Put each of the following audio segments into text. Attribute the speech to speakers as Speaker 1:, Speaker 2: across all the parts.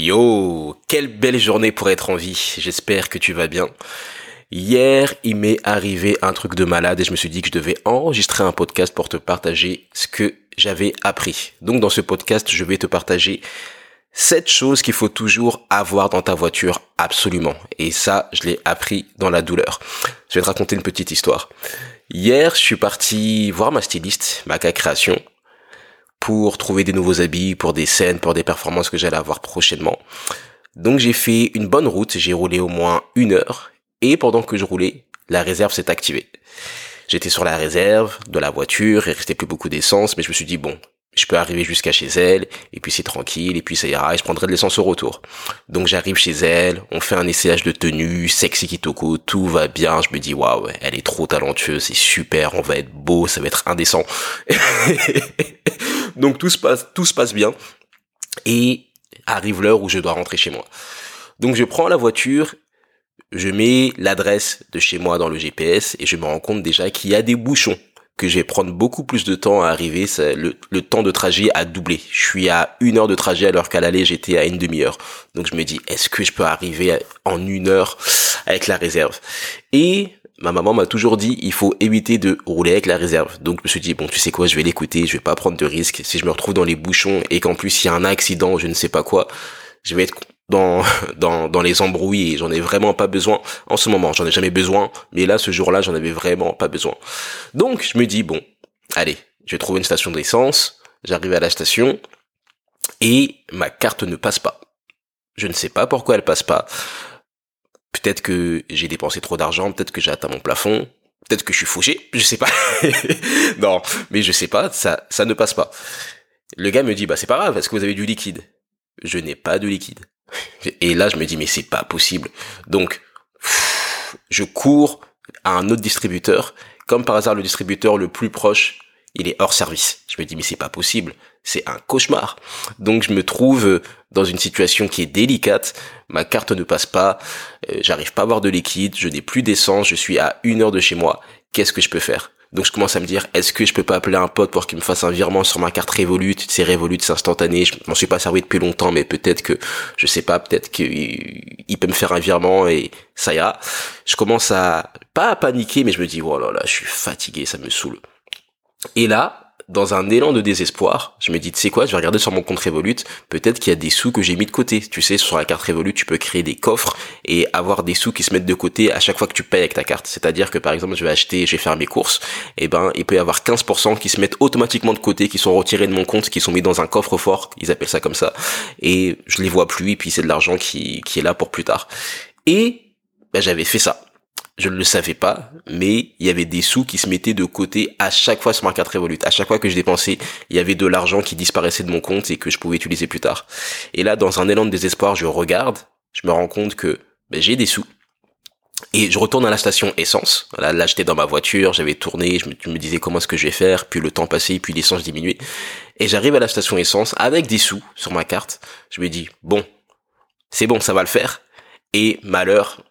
Speaker 1: Yo, quelle belle journée pour être en vie. J'espère que tu vas bien. Hier, il m'est arrivé un truc de malade et je me suis dit que je devais enregistrer un podcast pour te partager ce que j'avais appris. Donc dans ce podcast, je vais te partager sept choses qu'il faut toujours avoir dans ta voiture absolument. Et ça, je l'ai appris dans la douleur. Je vais te raconter une petite histoire. Hier, je suis parti voir ma styliste, Maca Création, pour trouver des nouveaux habits, pour des scènes, pour des performances que j'allais avoir prochainement. Donc j'ai fait une bonne route, j'ai roulé au moins une heure, et pendant que je roulais, la réserve s'est activée. J'étais sur la réserve de la voiture, il restait plus beaucoup d'essence, mais je me suis dit bon, je peux arriver jusqu'à chez elle, et puis c'est tranquille, et puis ça ira, et je prendrai de l'essence au retour. Donc j'arrive chez elle, on fait un essayage de tenue, sexy kitoko, tout va bien, je me dis waouh, elle est trop talentueuse, c'est super, on va être beau, ça va être indécent. Donc tout se passe, tout se passe bien. Et arrive l'heure où je dois rentrer chez moi. Donc je prends la voiture, je mets l'adresse de chez moi dans le GPS et je me rends compte déjà qu'il y a des bouchons que je vais prendre beaucoup plus de temps à arriver, le, temps de trajet a doublé. Je suis à une heure de trajet alors qu'à l'aller j'étais à une demi-heure. Donc je me dis, est-ce que je peux arriver en une heure avec la réserve? Et ma maman m'a toujours dit il faut éviter de rouler avec la réserve. Donc je me suis dit bon tu sais quoi je vais l'écouter, je vais pas prendre de risques. Si je me retrouve dans les bouchons et qu'en plus il y a un accident, je ne sais pas quoi, je vais être dans dans dans les embrouilles j'en ai vraiment pas besoin en ce moment. J'en ai jamais besoin, mais là ce jour-là j'en avais vraiment pas besoin. Donc je me dis bon allez je vais trouver une station d'essence. J'arrive à la station et ma carte ne passe pas. Je ne sais pas pourquoi elle passe pas. Peut-être que j'ai dépensé trop d'argent, peut-être que j'ai atteint mon plafond, peut-être que je suis fauché, je sais pas. non, mais je sais pas, ça, ça ne passe pas. Le gars me dit, bah c'est pas grave, est-ce que vous avez du liquide? Je n'ai pas de liquide. Et là, je me dis, mais c'est pas possible. Donc, je cours à un autre distributeur. Comme par hasard, le distributeur le plus proche, il est hors service. Je me dis, mais c'est pas possible c'est un cauchemar. Donc je me trouve dans une situation qui est délicate, ma carte ne passe pas, euh, j'arrive pas à avoir de liquide, je n'ai plus d'essence, je suis à une heure de chez moi, qu'est-ce que je peux faire? Donc je commence à me dire, est-ce que je peux pas appeler un pote pour qu'il me fasse un virement sur ma carte Revolut? C'est Revolut, c'est instantané. Je m'en suis pas servi depuis longtemps, mais peut-être que, je sais pas, peut-être qu'il peut me faire un virement et ça ira. Je commence à, pas à paniquer, mais je me dis, oh là là, je suis fatigué, ça me saoule. Et là, dans un élan de désespoir, je me dis, tu sais quoi, je vais regarder sur mon compte Revolut, peut-être qu'il y a des sous que j'ai mis de côté. Tu sais, sur la carte Revolut, tu peux créer des coffres et avoir des sous qui se mettent de côté à chaque fois que tu payes avec ta carte. C'est-à-dire que par exemple, je vais acheter, je vais faire mes courses, et eh ben, il peut y avoir 15% qui se mettent automatiquement de côté, qui sont retirés de mon compte, qui sont mis dans un coffre fort, ils appellent ça comme ça, et je les vois plus, et puis c'est de l'argent qui, qui est là pour plus tard. Et ben, j'avais fait ça je ne le savais pas, mais il y avait des sous qui se mettaient de côté à chaque fois sur ma carte Revolut. À chaque fois que je dépensais, il y avait de l'argent qui disparaissait de mon compte et que je pouvais utiliser plus tard. Et là, dans un élan de désespoir, je regarde, je me rends compte que ben, j'ai des sous. Et je retourne à la station essence. Là, là j'étais dans ma voiture, j'avais tourné, je me, me disais comment est-ce que je vais faire, puis le temps passait, puis l'essence diminuait. Et j'arrive à la station essence avec des sous sur ma carte. Je me dis, bon, c'est bon, ça va le faire. Et malheur,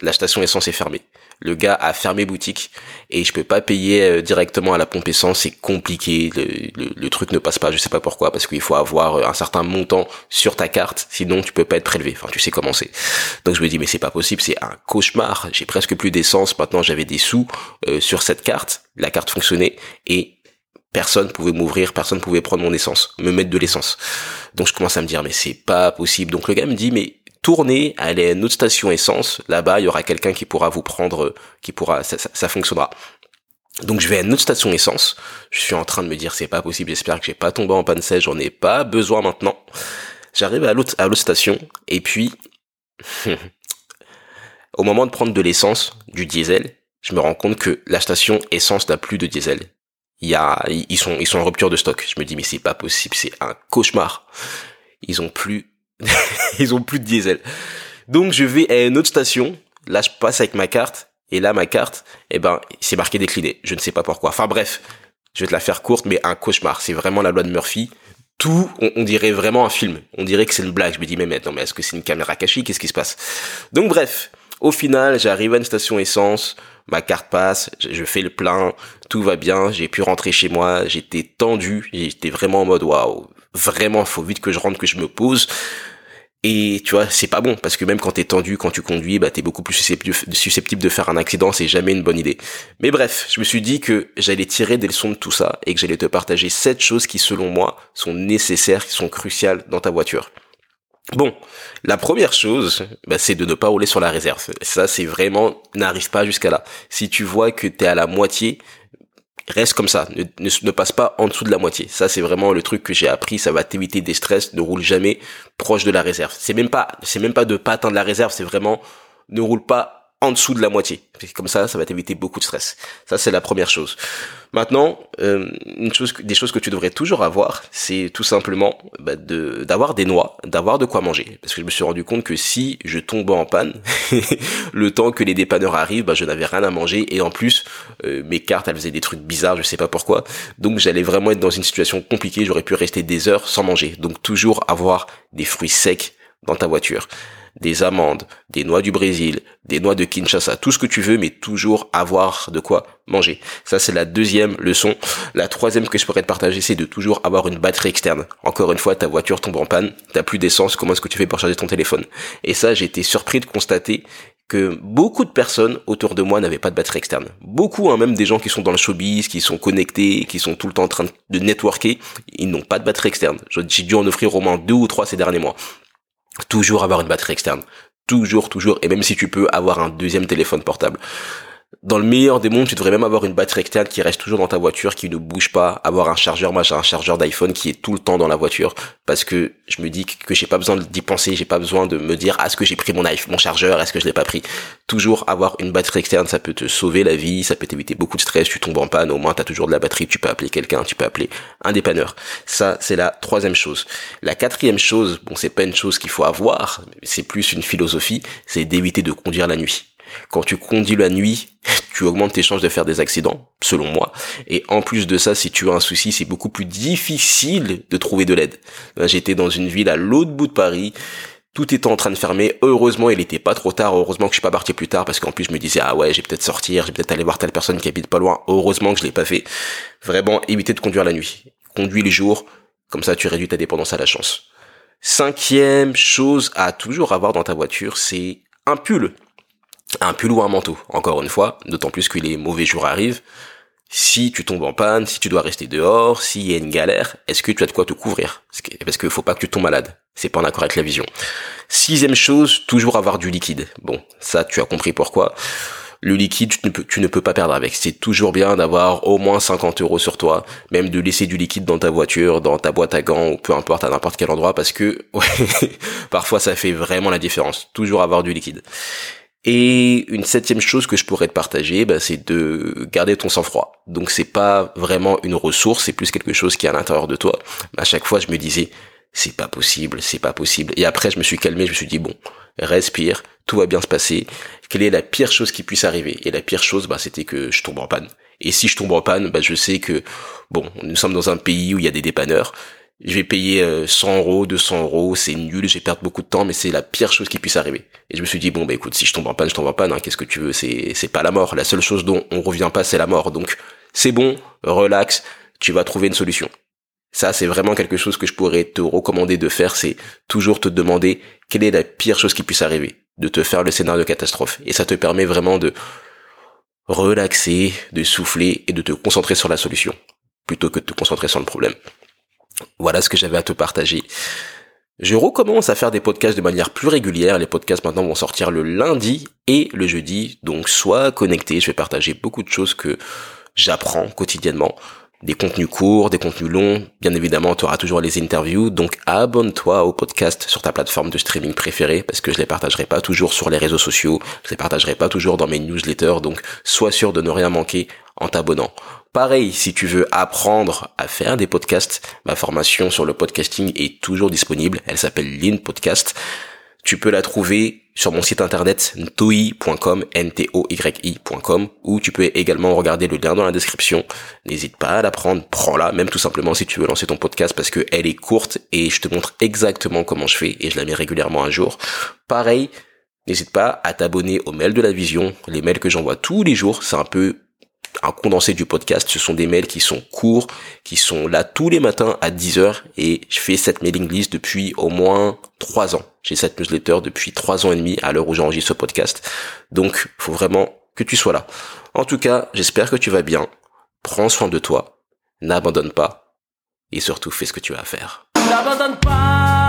Speaker 1: la station essence est fermée. Le gars a fermé boutique et je peux pas payer euh, directement à la pompe essence, c'est compliqué, le, truc ne passe pas, je sais pas pourquoi, parce qu'il faut avoir euh, un certain montant sur ta carte, sinon tu peux pas être prélevé. Enfin, tu sais comment c'est. Donc je me dis mais c'est pas possible, c'est un cauchemar. J'ai presque plus d'essence. Maintenant j'avais des sous euh, sur cette carte, la carte fonctionnait et personne pouvait m'ouvrir, personne pouvait prendre mon essence, me mettre de l'essence. Donc je commence à me dire mais c'est pas possible. Donc le gars me dit mais tournez, allez à une autre station essence, là-bas il y aura quelqu'un qui pourra vous prendre, qui pourra, ça, fonctionnera. Donc je vais à une autre station essence. Je suis en train de me dire c'est pas possible. J'espère que j'ai pas tombé en panne sèche. J'en ai pas besoin maintenant. J'arrive à l'autre à l'autre station et puis au moment de prendre de l'essence, du diesel, je me rends compte que la station essence n'a plus de diesel. Il y a ils sont ils sont en rupture de stock. Je me dis mais c'est pas possible. C'est un cauchemar. Ils ont plus ils ont plus de diesel. Donc je vais à une autre station. Là, je passe avec ma carte. Et là, ma carte, eh ben, c'est marqué décliné. Je ne sais pas pourquoi. Enfin bref, je vais te la faire courte, mais un cauchemar. C'est vraiment la loi de Murphy. Tout, on, dirait vraiment un film. On dirait que c'est une blague. Je me dis, mais maintenant, mais est-ce que c'est une caméra cachée? Qu'est-ce qui se passe? Donc bref, au final, j'arrive à une station essence. Ma carte passe, je fais le plein, tout va bien, j'ai pu rentrer chez moi, j'étais tendu, j'étais vraiment en mode waouh, vraiment, faut vite que je rentre, que je me pose. Et tu vois, c'est pas bon parce que même quand t'es tendu, quand tu conduis, bah t'es beaucoup plus susceptible, de faire un accident. C'est jamais une bonne idée. Mais bref, je me suis dit que j'allais tirer des leçons de tout ça et que j'allais te partager sept choses qui, selon moi, sont nécessaires, qui sont cruciales dans ta voiture. Bon, la première chose, bah, c'est de ne pas rouler sur la réserve. Ça, c'est vraiment, n'arrive pas jusqu'à là. Si tu vois que t'es à la moitié, reste comme ça, ne, ne, passe pas en dessous de la moitié. Ça, c'est vraiment le truc que j'ai appris. Ça va t'éviter des stress. Ne roule jamais proche de la réserve. C'est même pas, c'est même pas de pas atteindre la réserve. C'est vraiment ne roule pas en dessous de la moitié. Comme ça, ça va t'éviter beaucoup de stress. Ça, c'est la première chose. Maintenant, euh, une chose, des choses que tu devrais toujours avoir, c'est tout simplement bah, de d'avoir des noix, d'avoir de quoi manger. Parce que je me suis rendu compte que si je tombe en panne, le temps que les dépanneurs arrivent, bah, je n'avais rien à manger et en plus, euh, mes cartes, elles faisaient des trucs bizarres, je sais pas pourquoi. Donc, j'allais vraiment être dans une situation compliquée. J'aurais pu rester des heures sans manger. Donc, toujours avoir des fruits secs dans ta voiture des amandes, des noix du Brésil, des noix de Kinshasa, tout ce que tu veux, mais toujours avoir de quoi manger. Ça, c'est la deuxième leçon. La troisième que je pourrais te partager, c'est de toujours avoir une batterie externe. Encore une fois, ta voiture tombe en panne, t'as plus d'essence, comment est-ce que tu fais pour charger ton téléphone? Et ça, j'ai été surpris de constater que beaucoup de personnes autour de moi n'avaient pas de batterie externe. Beaucoup, hein, même des gens qui sont dans le showbiz, qui sont connectés, qui sont tout le temps en train de networker, ils n'ont pas de batterie externe. J'ai dû en offrir au moins deux ou trois ces derniers mois. Toujours avoir une batterie externe. Toujours, toujours. Et même si tu peux avoir un deuxième téléphone portable dans le meilleur des mondes, tu devrais même avoir une batterie externe qui reste toujours dans ta voiture, qui ne bouge pas, avoir un chargeur, moi j'ai un chargeur d'iPhone qui est tout le temps dans la voiture, parce que je me dis que j'ai pas besoin d'y penser, j'ai pas besoin de me dire, est-ce que j'ai pris mon iPhone, mon chargeur, est-ce que je l'ai pas pris? Toujours avoir une batterie externe, ça peut te sauver la vie, ça peut t'éviter beaucoup de stress, tu tombes en panne, au moins t'as toujours de la batterie, tu peux appeler quelqu'un, tu peux appeler un dépanneur. Ça, c'est la troisième chose. La quatrième chose, bon, c'est pas une chose qu'il faut avoir, c'est plus une philosophie, c'est d'éviter de conduire la nuit. Quand tu conduis la nuit, tu augmentes tes chances de faire des accidents, selon moi. Et en plus de ça, si tu as un souci, c'est beaucoup plus difficile de trouver de l'aide. J'étais dans une ville à l'autre bout de Paris. Tout était en train de fermer. Heureusement, il était pas trop tard. Heureusement que je suis pas parti plus tard parce qu'en plus je me disais ah ouais, j'ai peut-être sortir, j'ai peut-être aller voir telle personne qui habite pas loin. Heureusement que je l'ai pas fait. Vraiment, éviter de conduire la nuit. Conduis les jours, comme ça tu réduis ta dépendance à la chance. Cinquième chose à toujours avoir dans ta voiture, c'est un pull un pull ou un manteau. Encore une fois, d'autant plus que les mauvais jours arrivent. Si tu tombes en panne, si tu dois rester dehors, s'il y a une galère, est-ce que tu as de quoi te couvrir? Parce qu'il faut pas que tu tombes malade. C'est pas en accord avec la vision. Sixième chose, toujours avoir du liquide. Bon, ça tu as compris pourquoi. Le liquide, tu ne peux, tu ne peux pas perdre avec. C'est toujours bien d'avoir au moins 50 euros sur toi, même de laisser du liquide dans ta voiture, dans ta boîte à gants, ou peu importe, à n'importe quel endroit, parce que parfois ça fait vraiment la différence. Toujours avoir du liquide. Et une septième chose que je pourrais te partager, bah, c'est de garder ton sang-froid. Donc c'est pas vraiment une ressource, c'est plus quelque chose qui est à l'intérieur de toi. À chaque fois, je me disais, c'est pas possible, c'est pas possible. Et après, je me suis calmé, je me suis dit, bon, respire, tout va bien se passer. Quelle est la pire chose qui puisse arriver? Et la pire chose, bah, c'était que je tombe en panne. Et si je tombe en panne, bah, je sais que, bon, nous sommes dans un pays où il y a des dépanneurs je vais payer 100 euh, euros, 200 euros, c'est nul, j'ai perdu beaucoup de temps, mais c'est la pire chose qui puisse arriver. Et je me suis dit, bon, bah écoute, si je tombe en panne, je tombe en panne, hein, qu'est-ce que tu veux, c'est, c'est pas la mort. La seule chose dont on revient pas, c'est la mort. Donc, c'est bon, relax, tu vas trouver une solution. Ça, c'est vraiment quelque chose que je pourrais te recommander de faire, c'est toujours te demander quelle est la pire chose qui puisse arriver, de te faire le scénario de catastrophe. Et ça te permet vraiment de relaxer, de souffler et de te concentrer sur la solution, plutôt que de te concentrer sur le problème. Voilà ce que j'avais à te partager. Je recommence à faire des podcasts de manière plus régulière. Les podcasts maintenant vont sortir le lundi et le jeudi. Donc sois connecté. Je vais partager beaucoup de choses que j'apprends quotidiennement. Des contenus courts, des contenus longs. Bien évidemment, tu auras toujours les interviews. Donc abonne-toi au podcast sur ta plateforme de streaming préférée parce que je les partagerai pas toujours sur les réseaux sociaux. Je les partagerai pas toujours dans mes newsletters. Donc sois sûr de ne rien manquer en t'abonnant. Pareil, si tu veux apprendre à faire des podcasts, ma formation sur le podcasting est toujours disponible. Elle s'appelle Lean Podcast. Tu peux la trouver sur mon site internet ntoi.com, n t tu peux également regarder le lien dans la description. N'hésite pas à la prendre, prends-la, même tout simplement si tu veux lancer ton podcast parce que elle est courte et je te montre exactement comment je fais et je la mets régulièrement un jour. Pareil, n'hésite pas à t'abonner aux mails de la vision, les mails que j'envoie tous les jours, c'est un peu un condensé du podcast. Ce sont des mails qui sont courts, qui sont là tous les matins à 10 heures et je fais cette mailing list depuis au moins 3 ans. J'ai cette newsletter depuis 3 ans et demi à l'heure où j'enregistre ce podcast. Donc, faut vraiment que tu sois là. En tout cas, j'espère que tu vas bien. Prends soin de toi. N'abandonne pas. Et surtout, fais ce que tu as à faire. N'abandonne pas